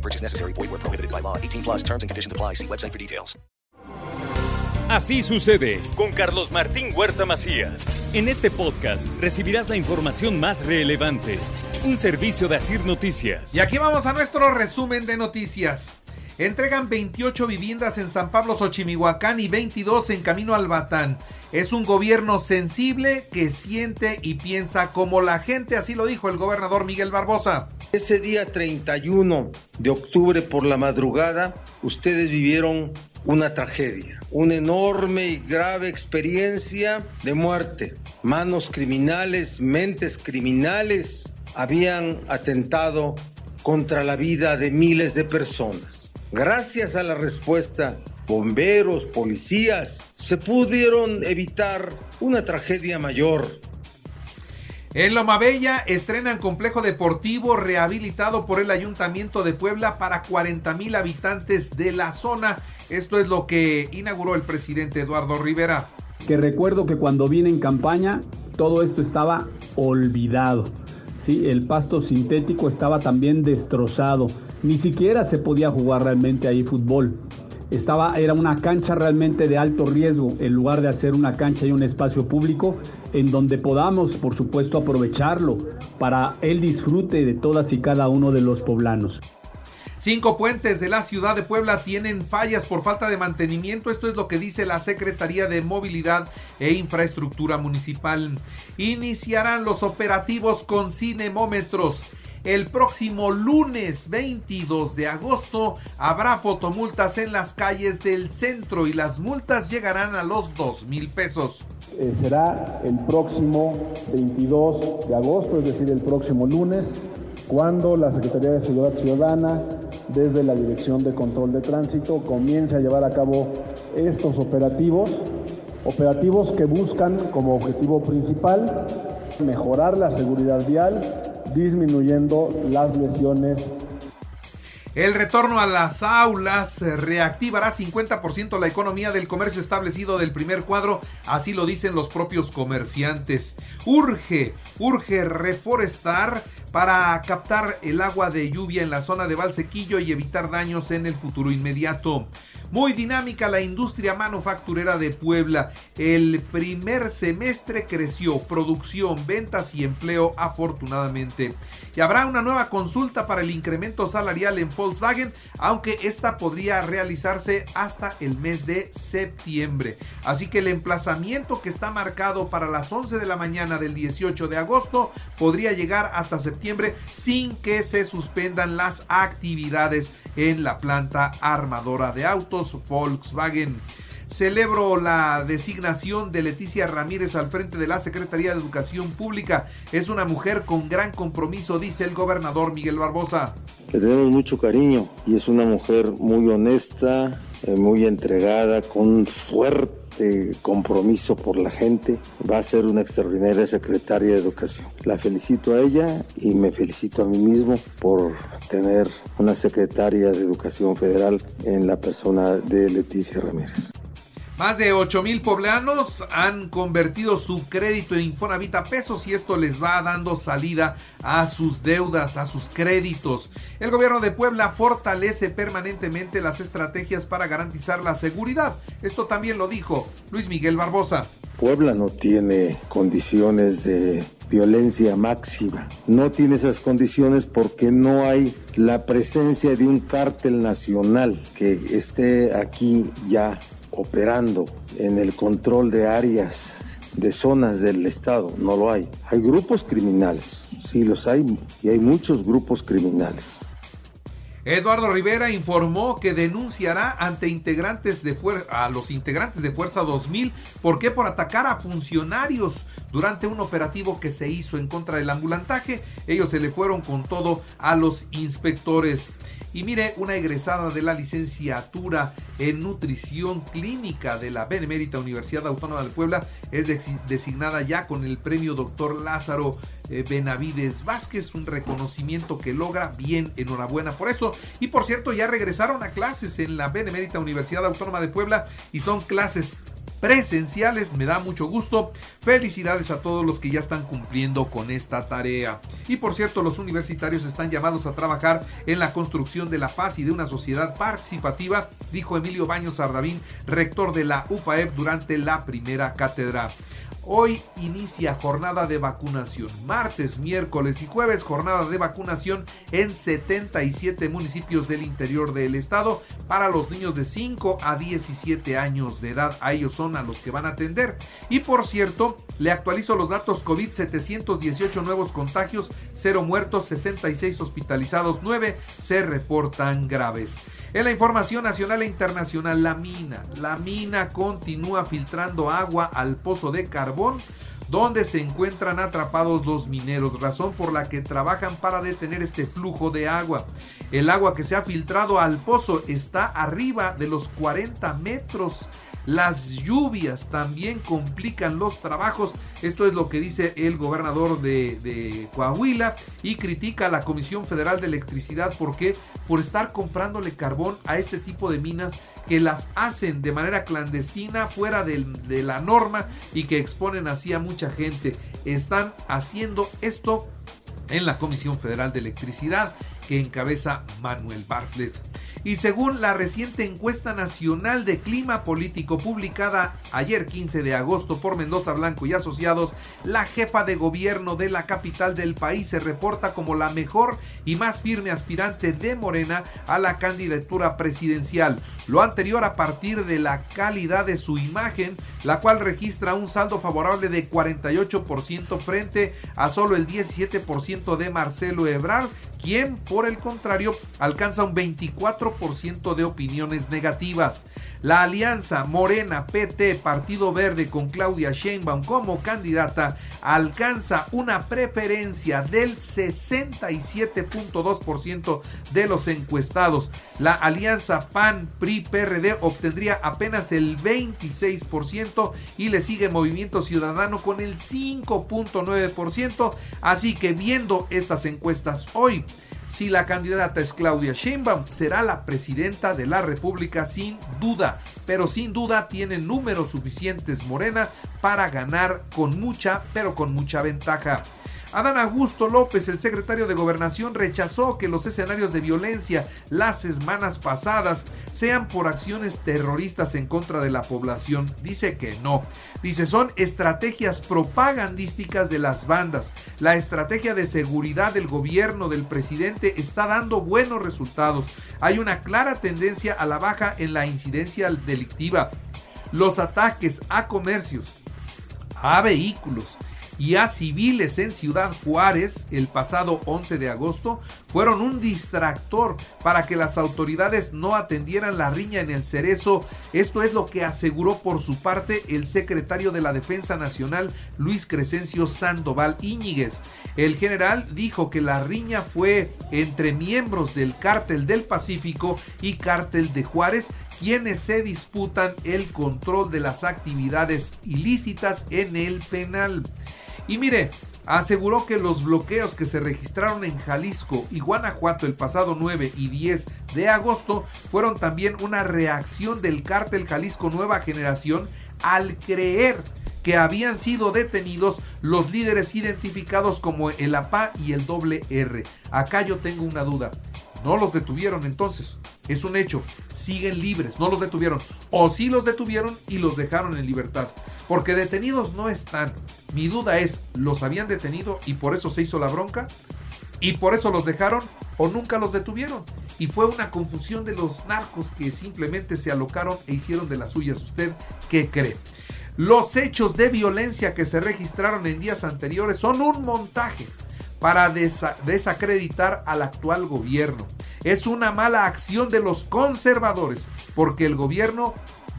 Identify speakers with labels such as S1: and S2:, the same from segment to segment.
S1: No purchase necessary. Void where prohibited by law. 18 plus terms and conditions apply. See website for details.
S2: Así sucede con Carlos Martín Huerta Macías. En este podcast recibirás la información más relevante. Un servicio de Asir Noticias.
S3: Y aquí vamos a nuestro resumen de noticias. Entregan 28 viviendas en San Pablo Xochimihuacán y 22 en Camino al Batán. Es un gobierno sensible que siente y piensa como la gente, así lo dijo el gobernador Miguel Barbosa.
S4: Ese día 31 de octubre por la madrugada, ustedes vivieron una tragedia, una enorme y grave experiencia de muerte. Manos criminales, mentes criminales habían atentado contra la vida de miles de personas. Gracias a la respuesta, bomberos, policías, se pudieron evitar una tragedia mayor.
S3: En Loma Bella estrenan complejo deportivo rehabilitado por el Ayuntamiento de Puebla para 40 mil habitantes de la zona. Esto es lo que inauguró el presidente Eduardo Rivera.
S5: Que recuerdo que cuando vine en campaña todo esto estaba olvidado. Sí, el pasto sintético estaba también destrozado. Ni siquiera se podía jugar realmente ahí fútbol. Estaba, era una cancha realmente de alto riesgo, en lugar de hacer una cancha y un espacio público en donde podamos, por supuesto, aprovecharlo para el disfrute de todas y cada uno de los poblanos.
S3: Cinco puentes de la ciudad de Puebla tienen fallas por falta de mantenimiento. Esto es lo que dice la Secretaría de Movilidad e Infraestructura Municipal. Iniciarán los operativos con cinemómetros. El próximo lunes 22 de agosto habrá fotomultas en las calles del centro y las multas llegarán a los 2 mil pesos.
S6: Eh, será el próximo 22 de agosto, es decir, el próximo lunes, cuando la Secretaría de Seguridad Ciudadana, desde la Dirección de Control de Tránsito, comience a llevar a cabo estos operativos, operativos que buscan como objetivo principal mejorar la seguridad vial, disminuyendo las lesiones
S3: el retorno a las aulas reactivará 50% la economía del comercio establecido del primer cuadro, así lo dicen los propios comerciantes. Urge, urge reforestar para captar el agua de lluvia en la zona de Valsequillo y evitar daños en el futuro inmediato. Muy dinámica la industria manufacturera de Puebla. El primer semestre creció producción, ventas y empleo afortunadamente. Y habrá una nueva consulta para el incremento salarial en Volkswagen, aunque esta podría realizarse hasta el mes de septiembre. Así que el emplazamiento que está marcado para las 11 de la mañana del 18 de agosto podría llegar hasta septiembre sin que se suspendan las actividades en la planta armadora de autos Volkswagen. Celebro la designación de Leticia Ramírez al frente de la Secretaría de Educación Pública. Es una mujer con gran compromiso, dice el gobernador Miguel Barbosa.
S4: Le tenemos mucho cariño y es una mujer muy honesta, eh, muy entregada, con fuerte compromiso por la gente. Va a ser una extraordinaria secretaria de Educación. La felicito a ella y me felicito a mí mismo por tener una secretaria de Educación Federal en la persona de Leticia Ramírez.
S3: Más de 8 mil poblanos han convertido su crédito en Infonavit pesos y esto les va dando salida a sus deudas, a sus créditos. El gobierno de Puebla fortalece permanentemente las estrategias para garantizar la seguridad. Esto también lo dijo Luis Miguel Barbosa.
S4: Puebla no tiene condiciones de violencia máxima. No tiene esas condiciones porque no hay la presencia de un cártel nacional que esté aquí ya operando en el control de áreas, de zonas del Estado. No lo hay. Hay grupos criminales, sí los hay, y hay muchos grupos criminales.
S3: Eduardo Rivera informó que denunciará ante integrantes de a los integrantes de Fuerza 2000 ¿por qué? por atacar a funcionarios durante un operativo que se hizo en contra del ambulantaje. Ellos se le fueron con todo a los inspectores. Y mire, una egresada de la licenciatura en nutrición clínica de la Benemérita Universidad Autónoma de Puebla es designada ya con el premio doctor Lázaro eh, Benavides Vázquez, un reconocimiento que logra bien, enhorabuena por eso. Y por cierto, ya regresaron a clases en la Benemérita Universidad Autónoma de Puebla y son clases presenciales. Me da mucho gusto. Felicidades a todos los que ya están cumpliendo con esta tarea. Y por cierto, los universitarios están llamados a trabajar en la construcción de la paz y de una sociedad participativa, dijo Emilio Baños Ardavín, rector de la UPAEP durante la primera cátedra. Hoy inicia jornada de vacunación. Martes, miércoles y jueves jornada de vacunación en 77 municipios del interior del estado para los niños de 5 a 17 años de edad. A ellos son a los que van a atender. Y por cierto, le actualizo los datos COVID, 718 nuevos contagios, 0 muertos, 66 hospitalizados, 9 se reportan graves. En la información nacional e internacional, la mina. La mina continúa filtrando agua al pozo de carbón donde se encuentran atrapados los mineros, razón por la que trabajan para detener este flujo de agua. El agua que se ha filtrado al pozo está arriba de los 40 metros las lluvias también complican los trabajos. Esto es lo que dice el gobernador de, Coahuila y critica a la Comisión Federal de Electricidad porque por estar comprándole carbón a este tipo de minas que las hacen de manera clandestina fuera de, la norma y que exponen así a mucha gente. Están haciendo esto en la Comisión Federal de Electricidad que encabeza Manuel Bartlett. Y según la reciente encuesta nacional de clima político publicada ayer 15 de agosto por Mendoza Blanco y Asociados, la jefa de gobierno de la capital del país se reporta como la mejor y más firme aspirante de Morena a la candidatura presidencial. Lo anterior a partir de la calidad de su imagen, la cual registra un saldo favorable de 48% frente a solo el 17% de Marcelo Ebrard, quien por el contrario alcanza un 24% de opiniones negativas. La alianza Morena PT Partido Verde con Claudia Sheinbaum como candidata alcanza una preferencia del 67.2% de los encuestados. La alianza PAN PRI PRD obtendría apenas el 26% y le sigue Movimiento Ciudadano con el 5.9%. Así que viendo estas encuestas hoy si la candidata es Claudia Sheinbaum, será la presidenta de la República sin duda, pero sin duda tiene números suficientes Morena para ganar con mucha, pero con mucha ventaja. Adán Augusto López, el secretario de Gobernación, rechazó que los escenarios de violencia las semanas pasadas sean por acciones terroristas en contra de la población. Dice que no. Dice, son estrategias propagandísticas de las bandas. La estrategia de seguridad del gobierno del presidente está dando buenos resultados. Hay una clara tendencia a la baja en la incidencia delictiva. Los ataques a comercios, a vehículos, y a civiles en Ciudad Juárez el pasado 11 de agosto fueron un distractor para que las autoridades no atendieran la riña en el cerezo. Esto es lo que aseguró por su parte el secretario de la Defensa Nacional Luis Crescencio Sandoval Íñiguez. El general dijo que la riña fue entre miembros del cártel del Pacífico y cártel de Juárez quienes se disputan el control de las actividades ilícitas en el penal. Y mire, aseguró que los bloqueos que se registraron en Jalisco y Guanajuato el pasado 9 y 10 de agosto fueron también una reacción del cártel Jalisco Nueva Generación al creer que habían sido detenidos los líderes identificados como el APA y el doble R. Acá yo tengo una duda. No los detuvieron entonces. Es un hecho. Siguen libres. No los detuvieron. O sí los detuvieron y los dejaron en libertad. Porque detenidos no están. Mi duda es, ¿los habían detenido y por eso se hizo la bronca? ¿Y por eso los dejaron o nunca los detuvieron? Y fue una confusión de los narcos que simplemente se alocaron e hicieron de las suyas. ¿Usted qué cree? Los hechos de violencia que se registraron en días anteriores son un montaje para desacreditar al actual gobierno. Es una mala acción de los conservadores porque el gobierno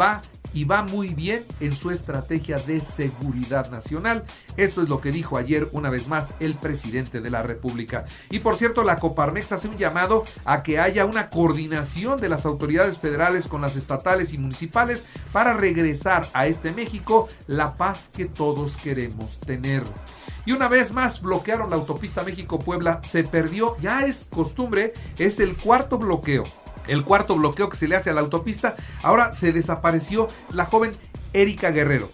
S3: va y va muy bien en su estrategia de seguridad nacional. Esto es lo que dijo ayer una vez más el presidente de la República. Y por cierto, la Coparmex hace un llamado a que haya una coordinación de las autoridades federales con las estatales y municipales para regresar a este México la paz que todos queremos tener. Y una vez más bloquearon la autopista México-Puebla, se perdió, ya es costumbre, es el cuarto bloqueo. El cuarto bloqueo que se le hace a la autopista, ahora se desapareció la joven Erika Guerrero.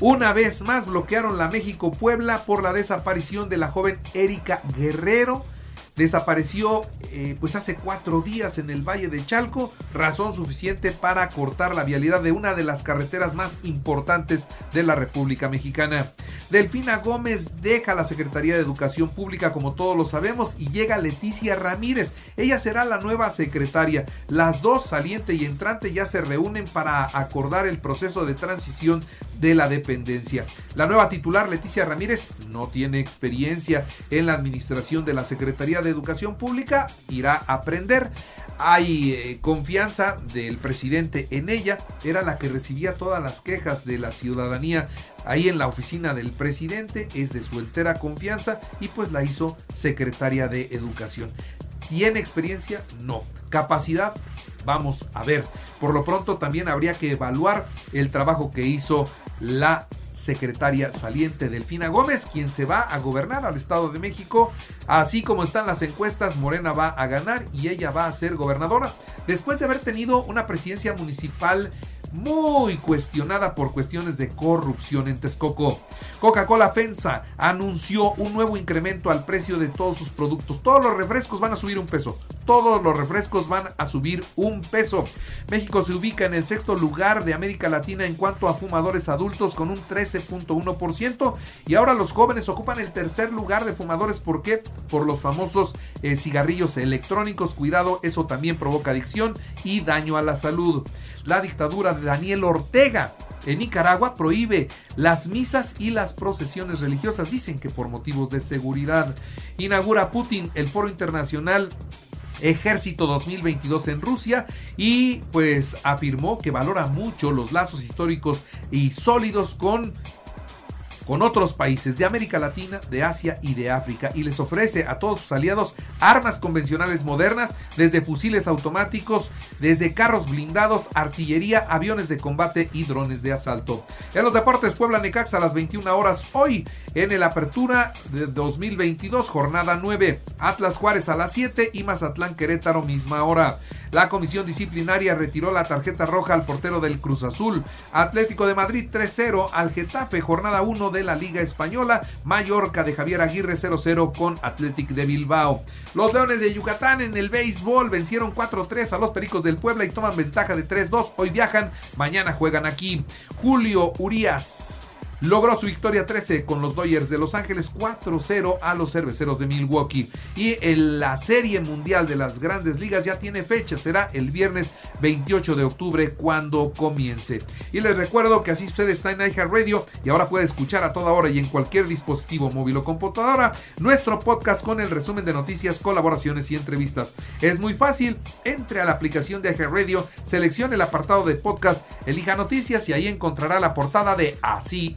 S3: Una vez más bloquearon la México-Puebla por la desaparición de la joven Erika Guerrero desapareció eh, pues hace cuatro días en el Valle de Chalco, razón suficiente para cortar la vialidad de una de las carreteras más importantes de la República Mexicana. Delfina Gómez deja la Secretaría de Educación Pública como todos lo sabemos y llega Leticia Ramírez. Ella será la nueva secretaria. Las dos, saliente y entrante, ya se reúnen para acordar el proceso de transición de la dependencia. La nueva titular, Leticia Ramírez, no tiene experiencia en la administración de la Secretaría de Educación Pública, irá a aprender. Hay eh, confianza del presidente en ella, era la que recibía todas las quejas de la ciudadanía ahí en la oficina del presidente, es de su entera confianza y pues la hizo secretaria de Educación. ¿Tiene experiencia? No. ¿Capacidad? Vamos a ver. Por lo pronto también habría que evaluar el trabajo que hizo la secretaria saliente Delfina Gómez, quien se va a gobernar al Estado de México. Así como están las encuestas, Morena va a ganar y ella va a ser gobernadora. Después de haber tenido una presidencia municipal muy cuestionada por cuestiones de corrupción en Texcoco. Coca-Cola FENSA anunció un nuevo incremento al precio de todos sus productos. Todos los refrescos van a subir un peso. Todos los refrescos van a subir un peso. México se ubica en el sexto lugar de América Latina en cuanto a fumadores adultos con un 13.1% y ahora los jóvenes ocupan el tercer lugar de fumadores. ¿Por qué? Por los famosos eh, cigarrillos electrónicos. Cuidado, eso también provoca adicción y daño a la salud. La dictadura Daniel Ortega en Nicaragua prohíbe las misas y las procesiones religiosas, dicen que por motivos de seguridad. Inaugura Putin el foro internacional Ejército 2022 en Rusia y pues afirmó que valora mucho los lazos históricos y sólidos con con otros países de América Latina, de Asia y de África y les ofrece a todos sus aliados armas convencionales modernas, desde fusiles automáticos, desde carros blindados, artillería, aviones de combate y drones de asalto. En los deportes Puebla Necaxa a las 21 horas hoy en el Apertura de 2022, jornada 9, Atlas Juárez a las 7 y Mazatlán Querétaro misma hora. La comisión disciplinaria retiró la tarjeta roja al portero del Cruz Azul. Atlético de Madrid 3-0 al Getafe, jornada 1 de la Liga Española. Mallorca de Javier Aguirre 0-0 con Athletic de Bilbao. Los Leones de Yucatán en el béisbol vencieron 4-3 a los Pericos del Puebla y toman ventaja de 3-2. Hoy viajan, mañana juegan aquí. Julio Urias logró su victoria 13 con los Dodgers de Los Ángeles 4-0 a los cerveceros de Milwaukee. Y en la Serie Mundial de las Grandes Ligas ya tiene fecha, será el viernes 28 de octubre cuando comience. Y les recuerdo que así usted está en Radio y ahora puede escuchar a toda hora y en cualquier dispositivo móvil o computadora nuestro podcast con el resumen de noticias, colaboraciones y entrevistas. Es muy fácil, entre a la aplicación de Radio, seleccione el apartado de podcast, elija noticias y ahí encontrará la portada de Así